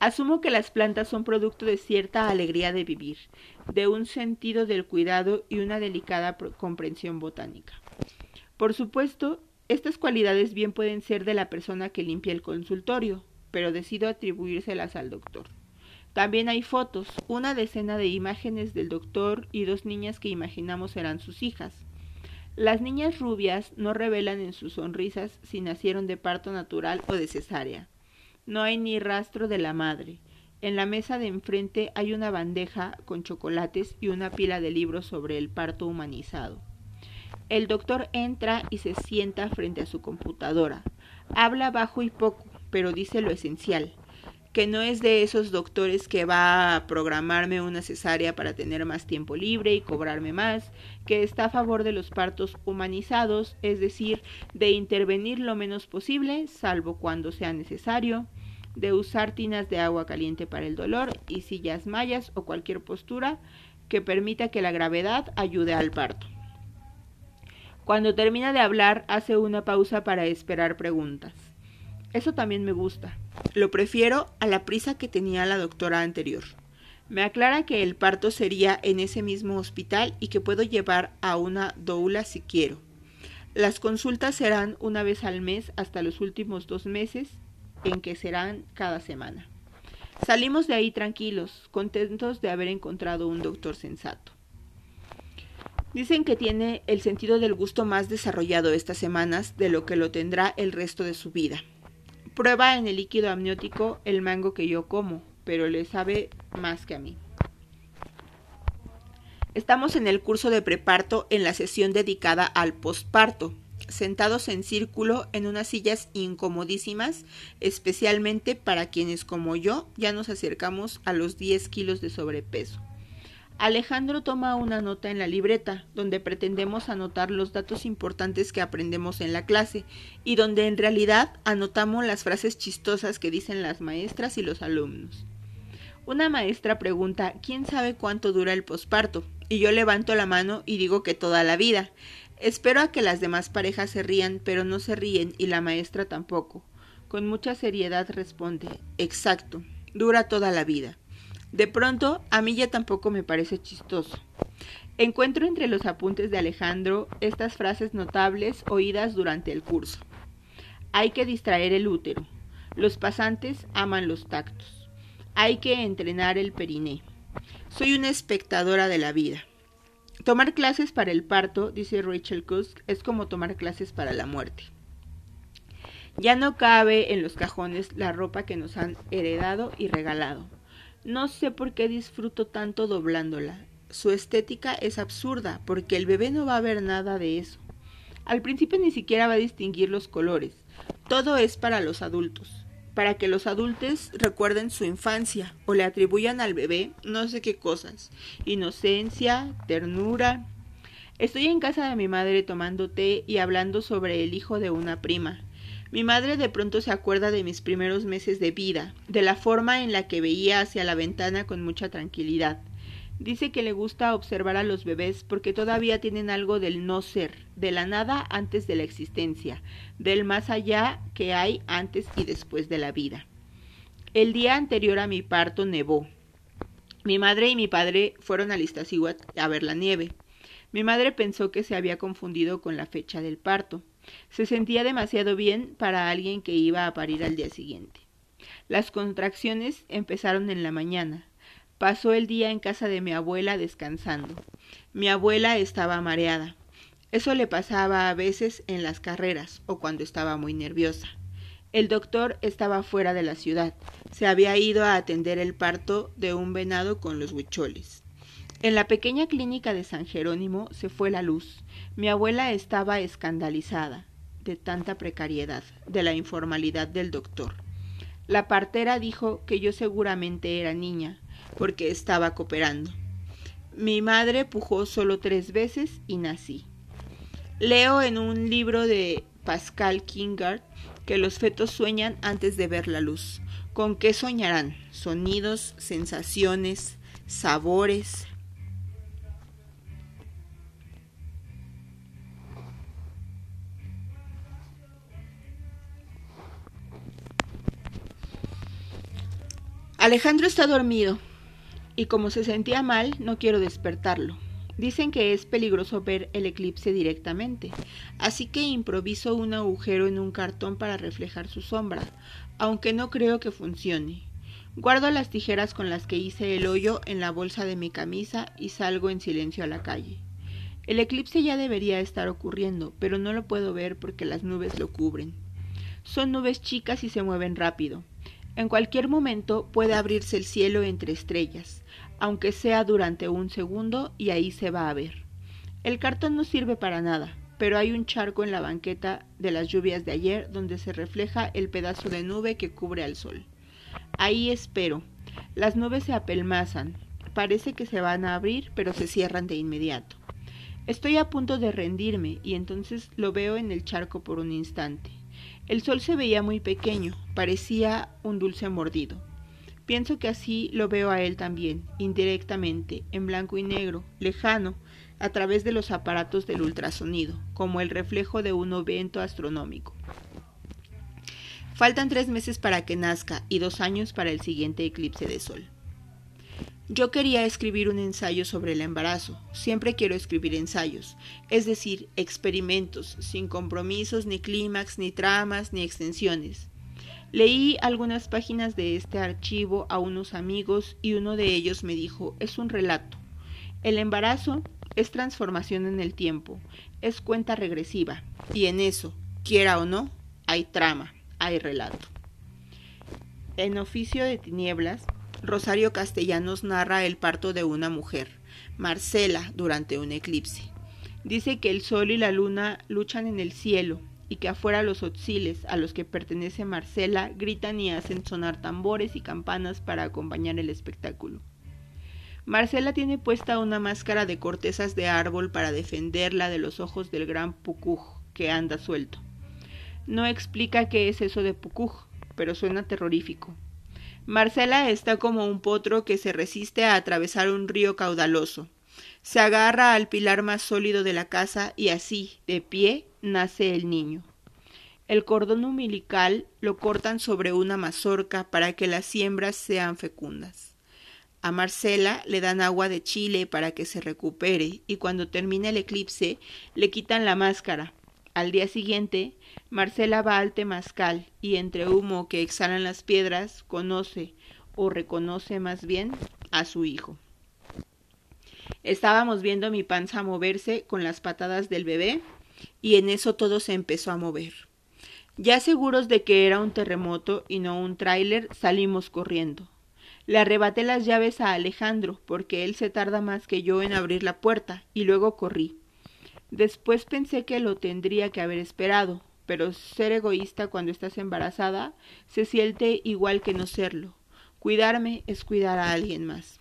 Asumo que las plantas son producto de cierta alegría de vivir, de un sentido del cuidado y una delicada comprensión botánica. Por supuesto, estas cualidades bien pueden ser de la persona que limpia el consultorio, pero decido atribuírselas al doctor. También hay fotos, una decena de imágenes del doctor y dos niñas que imaginamos eran sus hijas. Las niñas rubias no revelan en sus sonrisas si nacieron de parto natural o de cesárea. No hay ni rastro de la madre. En la mesa de enfrente hay una bandeja con chocolates y una pila de libros sobre el parto humanizado. El doctor entra y se sienta frente a su computadora. Habla bajo y poco, pero dice lo esencial que no es de esos doctores que va a programarme una cesárea para tener más tiempo libre y cobrarme más, que está a favor de los partos humanizados, es decir, de intervenir lo menos posible, salvo cuando sea necesario, de usar tinas de agua caliente para el dolor y sillas mayas o cualquier postura que permita que la gravedad ayude al parto. Cuando termina de hablar, hace una pausa para esperar preguntas. Eso también me gusta. Lo prefiero a la prisa que tenía la doctora anterior. Me aclara que el parto sería en ese mismo hospital y que puedo llevar a una doula si quiero. Las consultas serán una vez al mes hasta los últimos dos meses, en que serán cada semana. Salimos de ahí tranquilos, contentos de haber encontrado un doctor sensato. Dicen que tiene el sentido del gusto más desarrollado estas semanas de lo que lo tendrá el resto de su vida. Prueba en el líquido amniótico el mango que yo como, pero le sabe más que a mí. Estamos en el curso de preparto en la sesión dedicada al posparto, sentados en círculo en unas sillas incomodísimas, especialmente para quienes como yo ya nos acercamos a los 10 kilos de sobrepeso. Alejandro toma una nota en la libreta, donde pretendemos anotar los datos importantes que aprendemos en la clase y donde en realidad anotamos las frases chistosas que dicen las maestras y los alumnos. Una maestra pregunta ¿quién sabe cuánto dura el posparto? Y yo levanto la mano y digo que toda la vida. Espero a que las demás parejas se rían, pero no se ríen y la maestra tampoco. Con mucha seriedad responde Exacto, dura toda la vida. De pronto, a mí ya tampoco me parece chistoso. Encuentro entre los apuntes de Alejandro estas frases notables oídas durante el curso. Hay que distraer el útero. Los pasantes aman los tactos. Hay que entrenar el periné. Soy una espectadora de la vida. Tomar clases para el parto, dice Rachel Kusk, es como tomar clases para la muerte. Ya no cabe en los cajones la ropa que nos han heredado y regalado. No sé por qué disfruto tanto doblándola. Su estética es absurda, porque el bebé no va a ver nada de eso. Al principio ni siquiera va a distinguir los colores. Todo es para los adultos, para que los adultos recuerden su infancia o le atribuyan al bebé no sé qué cosas. Inocencia, ternura. Estoy en casa de mi madre tomando té y hablando sobre el hijo de una prima. Mi madre de pronto se acuerda de mis primeros meses de vida, de la forma en la que veía hacia la ventana con mucha tranquilidad. Dice que le gusta observar a los bebés porque todavía tienen algo del no ser, de la nada antes de la existencia, del más allá que hay antes y después de la vida. El día anterior a mi parto nevó. Mi madre y mi padre fueron a Iztaccíhuatl a ver la nieve. Mi madre pensó que se había confundido con la fecha del parto. Se sentía demasiado bien para alguien que iba a parir al día siguiente. Las contracciones empezaron en la mañana. Pasó el día en casa de mi abuela descansando. Mi abuela estaba mareada. Eso le pasaba a veces en las carreras o cuando estaba muy nerviosa. El doctor estaba fuera de la ciudad. Se había ido a atender el parto de un venado con los huicholes. En la pequeña clínica de San Jerónimo se fue la luz. Mi abuela estaba escandalizada de tanta precariedad, de la informalidad del doctor. La partera dijo que yo seguramente era niña, porque estaba cooperando. Mi madre pujó solo tres veces y nací. Leo en un libro de Pascal Kingard que los fetos sueñan antes de ver la luz. ¿Con qué soñarán? Sonidos, sensaciones, sabores, Alejandro está dormido y como se sentía mal, no quiero despertarlo. Dicen que es peligroso ver el eclipse directamente, así que improviso un agujero en un cartón para reflejar su sombra, aunque no creo que funcione. Guardo las tijeras con las que hice el hoyo en la bolsa de mi camisa y salgo en silencio a la calle. El eclipse ya debería estar ocurriendo, pero no lo puedo ver porque las nubes lo cubren. Son nubes chicas y se mueven rápido. En cualquier momento puede abrirse el cielo entre estrellas, aunque sea durante un segundo y ahí se va a ver. El cartón no sirve para nada, pero hay un charco en la banqueta de las lluvias de ayer donde se refleja el pedazo de nube que cubre al sol. Ahí espero. Las nubes se apelmazan. Parece que se van a abrir, pero se cierran de inmediato. Estoy a punto de rendirme y entonces lo veo en el charco por un instante. El sol se veía muy pequeño, parecía un dulce mordido. Pienso que así lo veo a él también, indirectamente, en blanco y negro, lejano, a través de los aparatos del ultrasonido, como el reflejo de un evento astronómico. Faltan tres meses para que nazca y dos años para el siguiente eclipse de sol. Yo quería escribir un ensayo sobre el embarazo. Siempre quiero escribir ensayos, es decir, experimentos, sin compromisos, ni clímax, ni tramas, ni extensiones. Leí algunas páginas de este archivo a unos amigos y uno de ellos me dijo, es un relato. El embarazo es transformación en el tiempo, es cuenta regresiva, y en eso, quiera o no, hay trama, hay relato. En Oficio de Tinieblas, Rosario Castellanos narra el parto de una mujer, Marcela, durante un eclipse. Dice que el sol y la luna luchan en el cielo y que afuera los otziles a los que pertenece Marcela gritan y hacen sonar tambores y campanas para acompañar el espectáculo. Marcela tiene puesta una máscara de cortezas de árbol para defenderla de los ojos del gran Pucuj que anda suelto. No explica qué es eso de Pucuj, pero suena terrorífico. Marcela está como un potro que se resiste a atravesar un río caudaloso. Se agarra al pilar más sólido de la casa y así, de pie, nace el niño. El cordón umbilical lo cortan sobre una mazorca para que las siembras sean fecundas. A Marcela le dan agua de chile para que se recupere y cuando termina el eclipse le quitan la máscara. Al día siguiente, Marcela va al temazcal y entre humo que exhalan las piedras conoce, o reconoce más bien, a su hijo. Estábamos viendo mi panza moverse con las patadas del bebé y en eso todo se empezó a mover. Ya seguros de que era un terremoto y no un tráiler, salimos corriendo. Le arrebaté las llaves a Alejandro, porque él se tarda más que yo en abrir la puerta, y luego corrí. Después pensé que lo tendría que haber esperado, pero ser egoísta cuando estás embarazada se siente igual que no serlo. Cuidarme es cuidar a alguien más.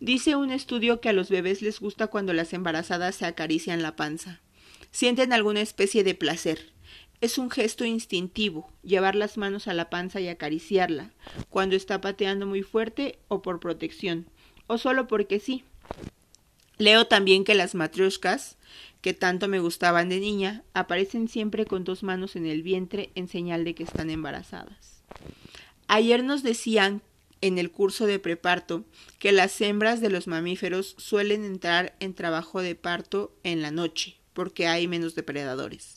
Dice un estudio que a los bebés les gusta cuando las embarazadas se acarician la panza. Sienten alguna especie de placer. Es un gesto instintivo, llevar las manos a la panza y acariciarla, cuando está pateando muy fuerte o por protección, o solo porque sí. Leo también que las matrioshkas, que tanto me gustaban de niña, aparecen siempre con dos manos en el vientre en señal de que están embarazadas. Ayer nos decían en el curso de preparto que las hembras de los mamíferos suelen entrar en trabajo de parto en la noche, porque hay menos depredadores.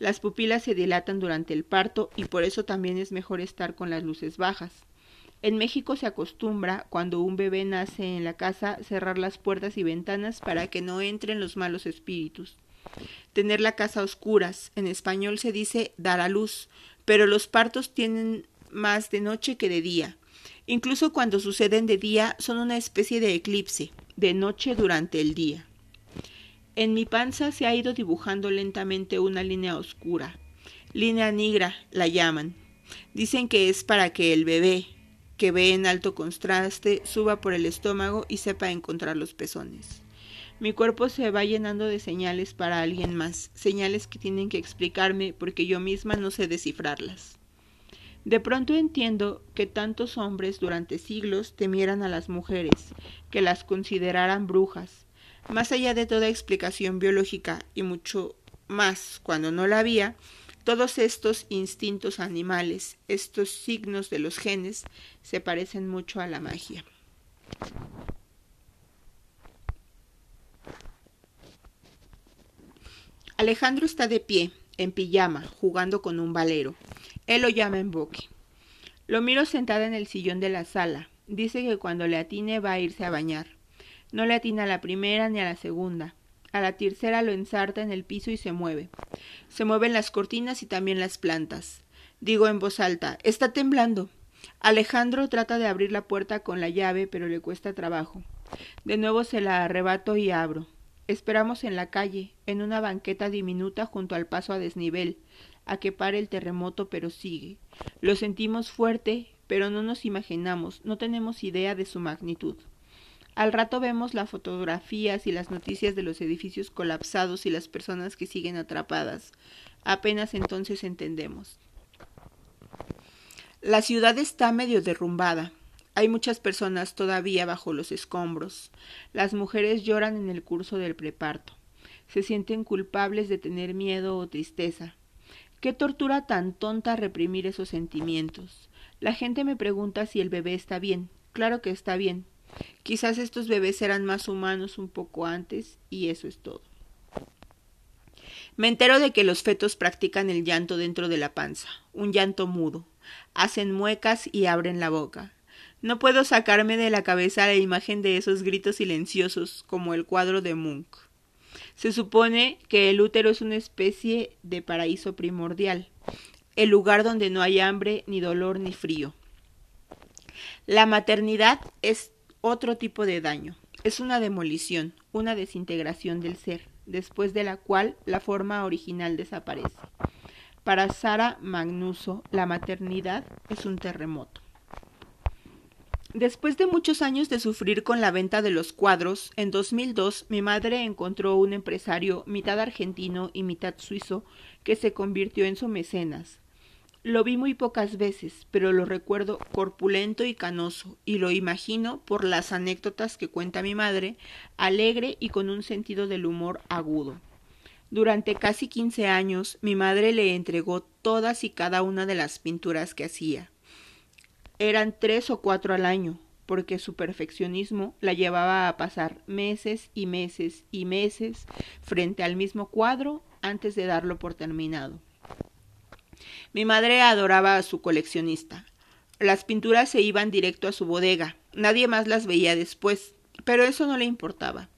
Las pupilas se dilatan durante el parto y por eso también es mejor estar con las luces bajas. En México se acostumbra, cuando un bebé nace en la casa, cerrar las puertas y ventanas para que no entren los malos espíritus. Tener la casa a oscuras, en español se dice dar a luz, pero los partos tienen más de noche que de día. Incluso cuando suceden de día son una especie de eclipse, de noche durante el día. En mi panza se ha ido dibujando lentamente una línea oscura. Línea negra la llaman. Dicen que es para que el bebé, que ve en alto contraste, suba por el estómago y sepa encontrar los pezones. Mi cuerpo se va llenando de señales para alguien más, señales que tienen que explicarme porque yo misma no sé descifrarlas. De pronto entiendo que tantos hombres durante siglos temieran a las mujeres, que las consideraran brujas. Más allá de toda explicación biológica y mucho más cuando no la había, todos estos instintos animales, estos signos de los genes, se parecen mucho a la magia. Alejandro está de pie, en pijama, jugando con un valero. Él lo llama en boque. Lo miro sentada en el sillón de la sala. Dice que cuando le atine va a irse a bañar. No le atina a la primera ni a la segunda. A la tercera lo ensarta en el piso y se mueve. Se mueven las cortinas y también las plantas. Digo en voz alta, está temblando. Alejandro trata de abrir la puerta con la llave, pero le cuesta trabajo. De nuevo se la arrebato y abro. Esperamos en la calle, en una banqueta diminuta junto al paso a desnivel, a que pare el terremoto, pero sigue. Lo sentimos fuerte, pero no nos imaginamos, no tenemos idea de su magnitud. Al rato vemos las fotografías y las noticias de los edificios colapsados y las personas que siguen atrapadas. Apenas entonces entendemos. La ciudad está medio derrumbada. Hay muchas personas todavía bajo los escombros. Las mujeres lloran en el curso del preparto. Se sienten culpables de tener miedo o tristeza. Qué tortura tan tonta reprimir esos sentimientos. La gente me pregunta si el bebé está bien. Claro que está bien. Quizás estos bebés eran más humanos un poco antes y eso es todo. Me entero de que los fetos practican el llanto dentro de la panza, un llanto mudo. Hacen muecas y abren la boca. No puedo sacarme de la cabeza la imagen de esos gritos silenciosos, como el cuadro de Munch. Se supone que el útero es una especie de paraíso primordial, el lugar donde no hay hambre, ni dolor, ni frío. La maternidad es otro tipo de daño. Es una demolición, una desintegración del ser, después de la cual la forma original desaparece. Para Sara Magnuso, la maternidad es un terremoto. Después de muchos años de sufrir con la venta de los cuadros, en 2002 mi madre encontró un empresario mitad argentino y mitad suizo que se convirtió en su mecenas. Lo vi muy pocas veces, pero lo recuerdo corpulento y canoso, y lo imagino por las anécdotas que cuenta mi madre, alegre y con un sentido del humor agudo. Durante casi quince años mi madre le entregó todas y cada una de las pinturas que hacía. Eran tres o cuatro al año, porque su perfeccionismo la llevaba a pasar meses y meses y meses frente al mismo cuadro antes de darlo por terminado. Mi madre adoraba a su coleccionista. Las pinturas se iban directo a su bodega. Nadie más las veía después, pero eso no le importaba.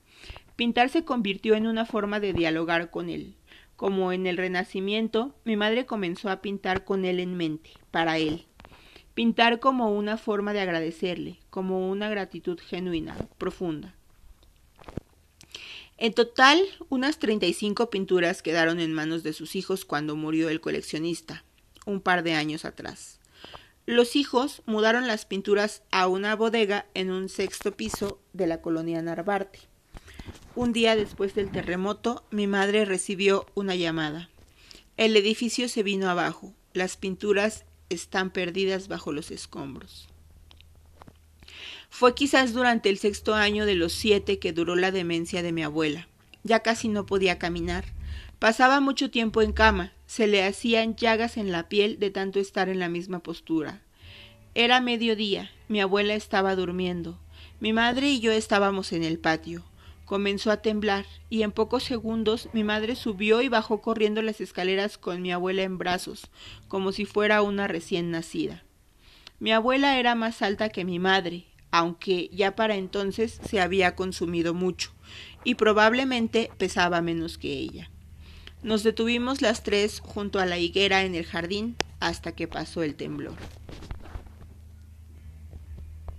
Pintar se convirtió en una forma de dialogar con él. Como en el Renacimiento, mi madre comenzó a pintar con él en mente, para él. Pintar como una forma de agradecerle, como una gratitud genuina, profunda. En total, unas treinta y cinco pinturas quedaron en manos de sus hijos cuando murió el coleccionista, un par de años atrás. Los hijos mudaron las pinturas a una bodega en un sexto piso de la colonia Narvarte. Un día después del terremoto, mi madre recibió una llamada. El edificio se vino abajo. Las pinturas están perdidas bajo los escombros. Fue quizás durante el sexto año de los siete que duró la demencia de mi abuela. Ya casi no podía caminar. Pasaba mucho tiempo en cama, se le hacían llagas en la piel de tanto estar en la misma postura. Era mediodía, mi abuela estaba durmiendo. Mi madre y yo estábamos en el patio. Comenzó a temblar, y en pocos segundos mi madre subió y bajó corriendo las escaleras con mi abuela en brazos, como si fuera una recién nacida. Mi abuela era más alta que mi madre, aunque ya para entonces se había consumido mucho, y probablemente pesaba menos que ella. Nos detuvimos las tres junto a la higuera en el jardín hasta que pasó el temblor.